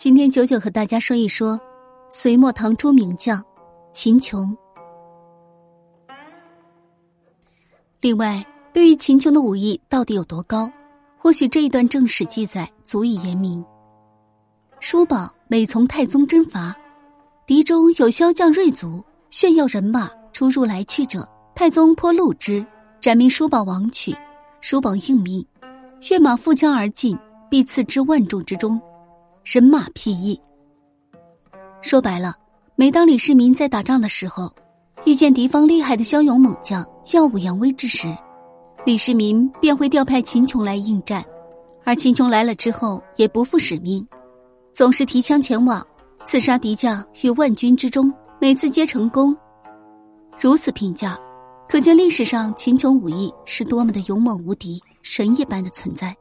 今天九九和大家说一说隋末唐初名将秦琼。另外，对于秦琼的武艺到底有多高，或许这一段正史记载足以言明。叔宝每从太宗征伐，敌中有骁将锐卒，炫耀人马出入来去者，太宗颇怒之，斩命叔宝王取。叔宝应命，跃马负枪而进，必刺之万众之中。人马披翼。说白了，每当李世民在打仗的时候，遇见敌方厉害的骁勇猛将，耀武扬威之时，李世民便会调派秦琼来应战。而秦琼来了之后，也不负使命，总是提枪前往，刺杀敌将于万军之中，每次皆成功。如此评价，可见历史上秦琼武艺是多么的勇猛无敌、神一般的存在。